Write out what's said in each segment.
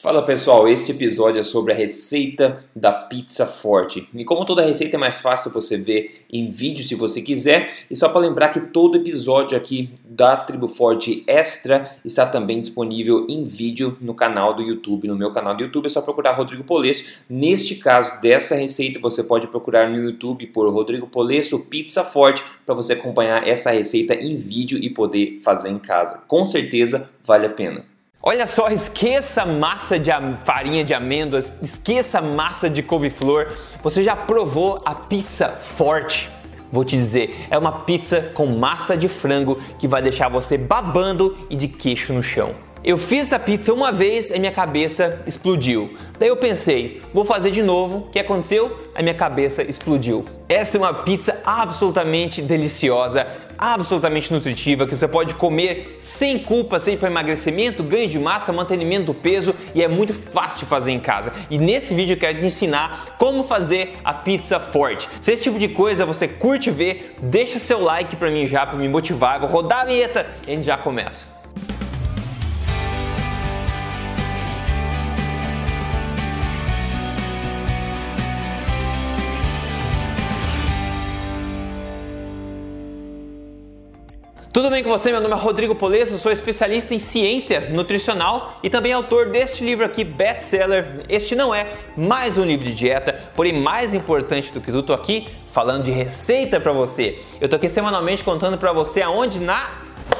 Fala pessoal, este episódio é sobre a receita da pizza forte. E como toda receita é mais fácil você ver em vídeo se você quiser, e só para lembrar que todo episódio aqui da Tribo Forte Extra está também disponível em vídeo no canal do YouTube. No meu canal do YouTube é só procurar Rodrigo Polesso. Neste caso dessa receita, você pode procurar no YouTube por Rodrigo Polesso Pizza Forte para você acompanhar essa receita em vídeo e poder fazer em casa. Com certeza vale a pena. Olha só, esqueça massa de farinha de amêndoas, esqueça massa de couve-flor. Você já provou a pizza forte? Vou te dizer, é uma pizza com massa de frango que vai deixar você babando e de queixo no chão. Eu fiz essa pizza uma vez e minha cabeça explodiu. Daí eu pensei, vou fazer de novo. O que aconteceu? A minha cabeça explodiu. Essa é uma pizza absolutamente deliciosa, absolutamente nutritiva, que você pode comer sem culpa, sem para emagrecimento, ganho de massa, mantenimento do peso e é muito fácil de fazer em casa. E nesse vídeo eu quero te ensinar como fazer a pizza forte. Se esse tipo de coisa você curte ver, deixa seu like para mim já, para me motivar. Eu vou rodar a vinheta e a gente já começa. Tudo bem com você? Meu nome é Rodrigo Polesso, sou especialista em ciência nutricional e também autor deste livro aqui, best-seller. Este não é mais um livro de dieta, porém mais importante do que tudo, tô aqui falando de receita para você. Eu tô aqui semanalmente contando para você aonde na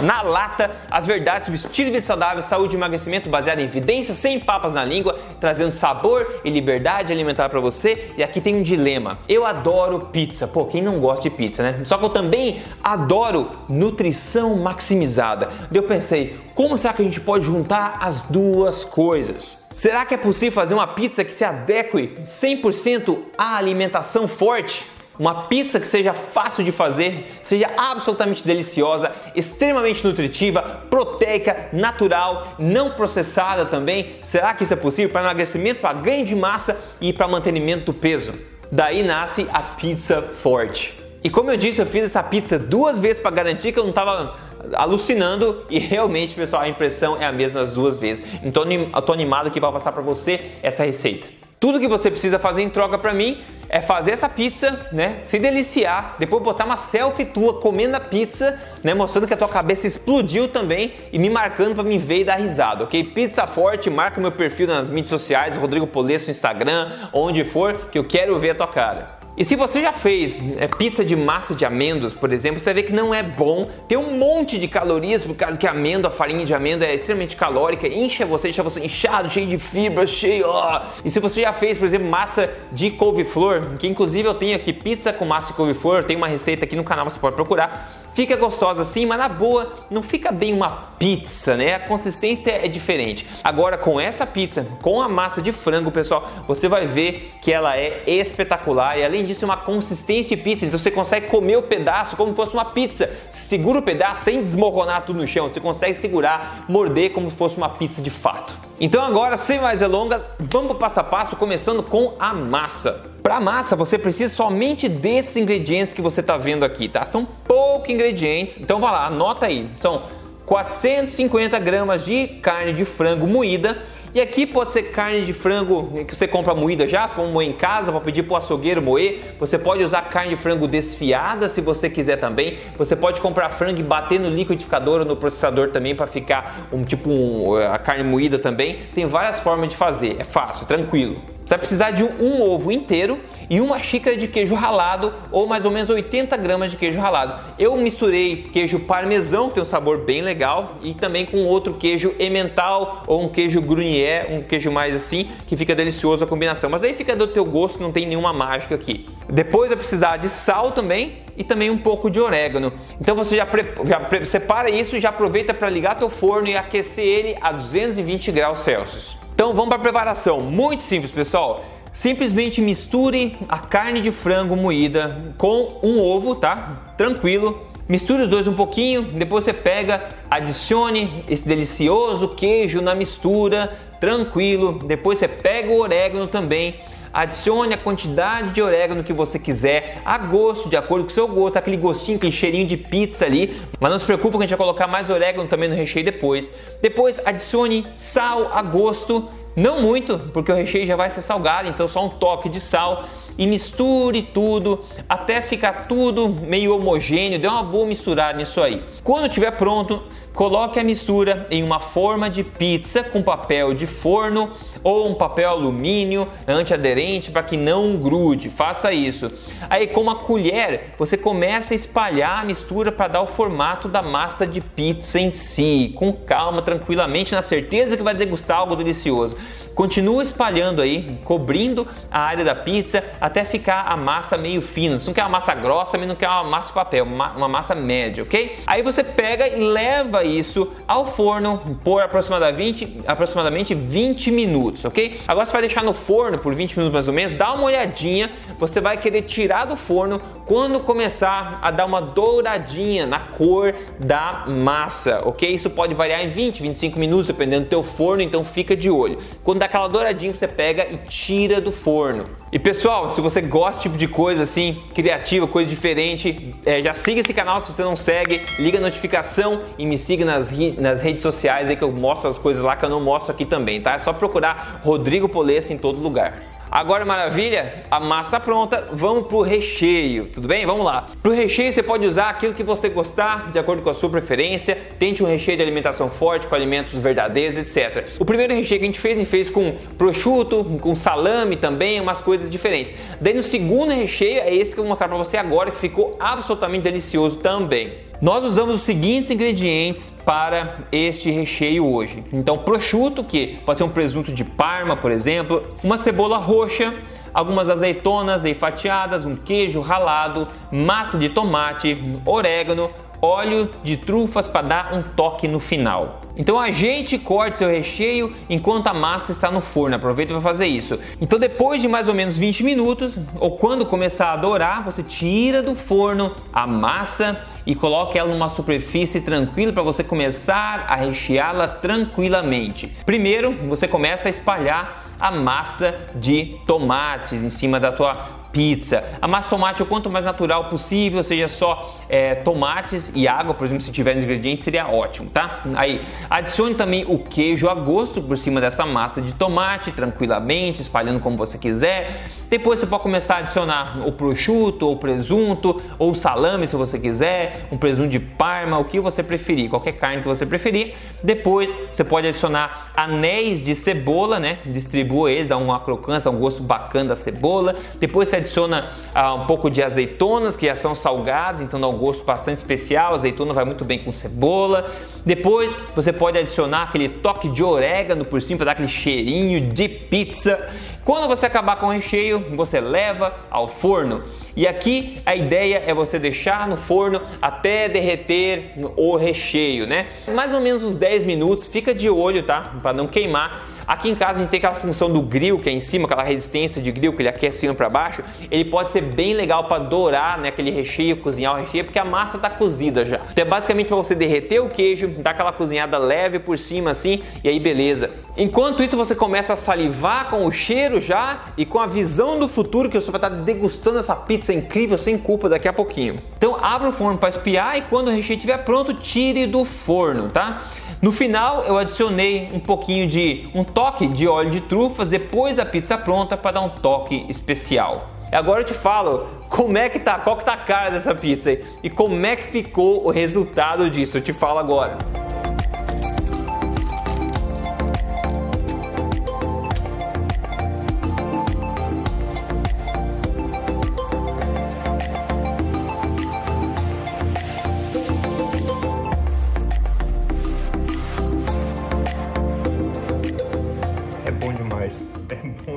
na lata as verdades sobre estilo de vida saudável, saúde e emagrecimento baseado em evidências, sem papas na língua, trazendo sabor e liberdade alimentar para você. E aqui tem um dilema. Eu adoro pizza. Pô, quem não gosta de pizza, né? Só que eu também adoro nutrição maximizada. Eu pensei, como será que a gente pode juntar as duas coisas? Será que é possível fazer uma pizza que se adeque 100% à alimentação forte? Uma pizza que seja fácil de fazer, seja absolutamente deliciosa, extremamente nutritiva, proteica, natural, não processada também. Será que isso é possível para emagrecimento, para ganho de massa e para mantenimento do peso? Daí nasce a pizza forte. E como eu disse, eu fiz essa pizza duas vezes para garantir que eu não estava alucinando e realmente, pessoal, a impressão é a mesma as duas vezes. Então eu tô animado aqui para passar para você essa receita. Tudo que você precisa fazer em troca para mim é fazer essa pizza, né? Se deliciar, depois botar uma selfie tua comendo a pizza, né? Mostrando que a tua cabeça explodiu também e me marcando para me ver e dar risada, ok? Pizza forte, marca meu perfil nas mídias sociais, Rodrigo Polesso Instagram, onde for, que eu quero ver a tua cara. E se você já fez é, pizza de massa de amêndoas, por exemplo, você vê que não é bom, tem um monte de calorias, por causa que a amêndoa, a farinha de amêndoa é extremamente calórica, incha você, deixa você inchado, cheio de fibra, cheio. Ó. E se você já fez, por exemplo, massa de couve-flor, que inclusive eu tenho aqui pizza com massa de couve-flor, tem uma receita aqui no canal, você pode procurar. Fica gostosa assim, mas na boa não fica bem uma pizza, né? A consistência é diferente. Agora com essa pizza, com a massa de frango, pessoal, você vai ver que ela é espetacular e além disso é uma consistência de pizza. Então você consegue comer o pedaço como se fosse uma pizza. Segura o pedaço sem desmoronar tudo no chão. Você consegue segurar, morder como se fosse uma pizza de fato. Então agora, sem mais delongas, vamos para passo a passo, começando com a massa. Para massa, você precisa somente desses ingredientes que você está vendo aqui, tá? São poucos ingredientes, então vai lá, anota aí. São 450 gramas de carne de frango moída. E aqui pode ser carne de frango que você compra moída já, pode moer em casa, pode pedir para o açougueiro moer. Você pode usar carne de frango desfiada se você quiser também. Você pode comprar frango e bater no liquidificador ou no processador também para ficar um tipo um, a carne moída também. Tem várias formas de fazer, é fácil, tranquilo. Você vai precisar de um ovo inteiro e uma xícara de queijo ralado ou mais ou menos 80 gramas de queijo ralado. Eu misturei queijo parmesão, que tem um sabor bem legal, e também com outro queijo emmental ou um queijo gruyère, um queijo mais assim, que fica delicioso a combinação. Mas aí fica do teu gosto, não tem nenhuma mágica aqui. Depois vai precisar de sal também e também um pouco de orégano. Então você já, já separa isso, já aproveita para ligar teu forno e aquecer ele a 220 graus Celsius. Então vamos para a preparação. Muito simples, pessoal. Simplesmente misture a carne de frango moída com um ovo, tá? Tranquilo. Misture os dois um pouquinho, depois você pega, adicione esse delicioso queijo na mistura, tranquilo. Depois você pega o orégano também Adicione a quantidade de orégano que você quiser, a gosto, de acordo com o seu gosto, aquele gostinho, aquele cheirinho de pizza ali. Mas não se preocupe que a gente vai colocar mais orégano também no recheio depois. Depois adicione sal a gosto, não muito, porque o recheio já vai ser salgado, então só um toque de sal e misture tudo até ficar tudo meio homogêneo, dê uma boa misturada nisso aí. Quando estiver pronto, coloque a mistura em uma forma de pizza com papel de forno ou um papel alumínio antiaderente para que não grude. Faça isso. Aí com uma colher, você começa a espalhar a mistura para dar o formato da massa de pizza em si, com calma, tranquilamente, na certeza que vai degustar algo delicioso. Continua espalhando aí, cobrindo a área da pizza até ficar a massa meio fina. Você não quer uma massa grossa, também não quer uma massa de papel, uma, uma massa média, ok? Aí você pega e leva isso ao forno por aproximadamente, aproximadamente 20 minutos, ok? Agora você vai deixar no forno por 20 minutos mais ou menos, dá uma olhadinha, você vai querer tirar do forno quando começar a dar uma douradinha na cor da massa, ok? Isso pode variar em 20, 25 minutos, dependendo do teu forno, então fica de olho. Quando dá aquela douradinha, você pega e tira do forno. E pessoal, se você gosta desse tipo de coisa assim, criativa, coisa diferente, é, já siga esse canal se você não segue, liga a notificação e me siga nas, nas redes sociais aí que eu mostro as coisas lá que eu não mostro aqui também, tá? É só procurar Rodrigo Polesso em todo lugar. Agora, maravilha? A massa pronta, vamos pro recheio, tudo bem? Vamos lá. Pro recheio você pode usar aquilo que você gostar, de acordo com a sua preferência. Tente um recheio de alimentação forte, com alimentos verdadeiros, etc. O primeiro recheio que a gente fez, a gente fez com prosciutto, com salame também, umas coisas diferentes. Daí no segundo recheio é esse que eu vou mostrar para você agora, que ficou absolutamente delicioso também. Nós usamos os seguintes ingredientes para este recheio hoje. Então, prosciutto, que pode ser um presunto de Parma, por exemplo, uma cebola roxa, algumas azeitonas aí fatiadas, um queijo ralado, massa de tomate, orégano, óleo de trufas para dar um toque no final. Então ajeite e corte seu recheio enquanto a massa está no forno. Aproveita para fazer isso. Então depois de mais ou menos 20 minutos, ou quando começar a dourar, você tira do forno a massa e coloque ela numa superfície tranquila para você começar a recheá-la tranquilamente. Primeiro, você começa a espalhar a massa de tomates em cima da tua pizza. A massa de tomate o quanto mais natural possível, seja só é, tomates e água, por exemplo, se tiver nos ingredientes, seria ótimo, tá? Aí, adicione também o queijo a gosto por cima dessa massa de tomate, tranquilamente, espalhando como você quiser. Depois você pode começar a adicionar o prosciutto, ou presunto, ou salame se você quiser, um presunto de parma, o que você preferir, qualquer carne que você preferir. Depois você pode adicionar anéis de cebola, né? Distribua eles, dá uma crocância, dá um gosto bacana da cebola. Depois você adiciona ah, um pouco de azeitonas, que já são salgadas, então dá um gosto bastante especial. A azeitona vai muito bem com cebola. Depois você pode adicionar aquele toque de orégano por cima para dar aquele cheirinho de pizza. Quando você acabar com o recheio, você leva ao forno. E aqui a ideia é você deixar no forno até derreter o recheio, né? Mais ou menos uns 10 minutos, fica de olho, tá? Para não queimar Aqui em casa a gente tem aquela função do grill que é em cima, aquela resistência de grill que ele aquece para baixo. Ele pode ser bem legal para dourar né, aquele recheio, cozinhar o recheio, porque a massa está cozida já. Então é basicamente para você derreter o queijo, dar aquela cozinhada leve por cima assim, e aí beleza. Enquanto isso você começa a salivar com o cheiro já e com a visão do futuro que você vai estar degustando essa pizza incrível sem culpa daqui a pouquinho. Então abra o forno para espiar e quando o recheio estiver pronto, tire do forno, tá? No final eu adicionei um pouquinho de um toque de óleo de trufas depois da pizza pronta para dar um toque especial. Agora eu te falo como é que tá, qual que tá a cara dessa pizza e como é que ficou o resultado disso. Eu te falo agora.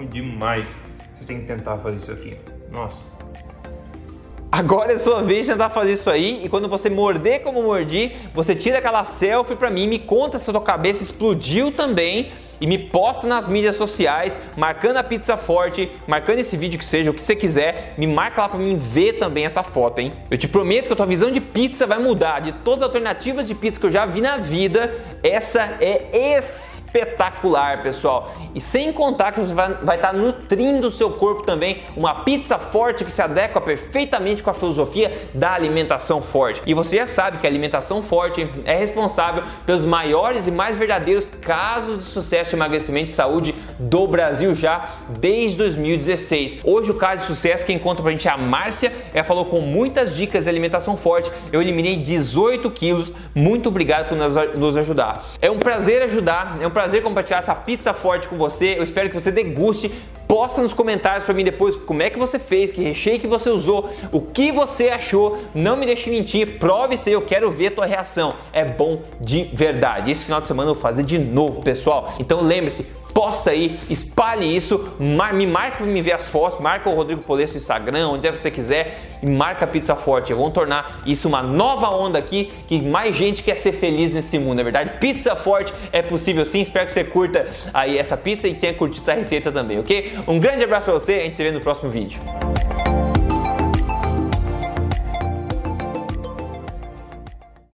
Demais. Você tem que tentar fazer isso aqui. Nossa. Agora é sua vez de tentar fazer isso aí e quando você morder como mordi, você tira aquela selfie pra mim, me conta se a sua cabeça explodiu também e me posta nas mídias sociais, marcando a pizza forte, marcando esse vídeo que seja o que você quiser, me marca lá para mim ver também essa foto, hein? Eu te prometo que a tua visão de pizza vai mudar, de todas as alternativas de pizza que eu já vi na vida, essa é espetacular, pessoal. E sem contar que você vai, estar tá nutrindo o seu corpo também, uma pizza forte que se adequa perfeitamente com a filosofia da alimentação forte. E você já sabe que a alimentação forte é responsável pelos maiores e mais verdadeiros casos de sucesso de emagrecimento e saúde do Brasil já desde 2016. Hoje o caso de sucesso quem conta pra gente é a Márcia, ela falou com muitas dicas de alimentação forte. Eu eliminei 18 quilos. Muito obrigado por nos ajudar. É um prazer ajudar, é um prazer compartilhar essa pizza forte com você. Eu espero que você deguste Posta nos comentários para mim depois como é que você fez, que recheio que você usou, o que você achou. Não me deixe mentir, prove se eu quero ver a tua reação. É bom de verdade. Esse final de semana eu vou fazer de novo, pessoal. Então lembre-se, posta aí, espalhe isso, mar, me marque para me ver as fotos, marca o Rodrigo Polesso no Instagram, onde você quiser, e marca a Pizza Forte. Vamos tornar isso uma nova onda aqui, que mais gente quer ser feliz nesse mundo, é verdade? Pizza Forte é possível sim, espero que você curta aí essa pizza e tenha curtido essa receita também, ok? Um grande abraço para você, a gente se vê no próximo vídeo.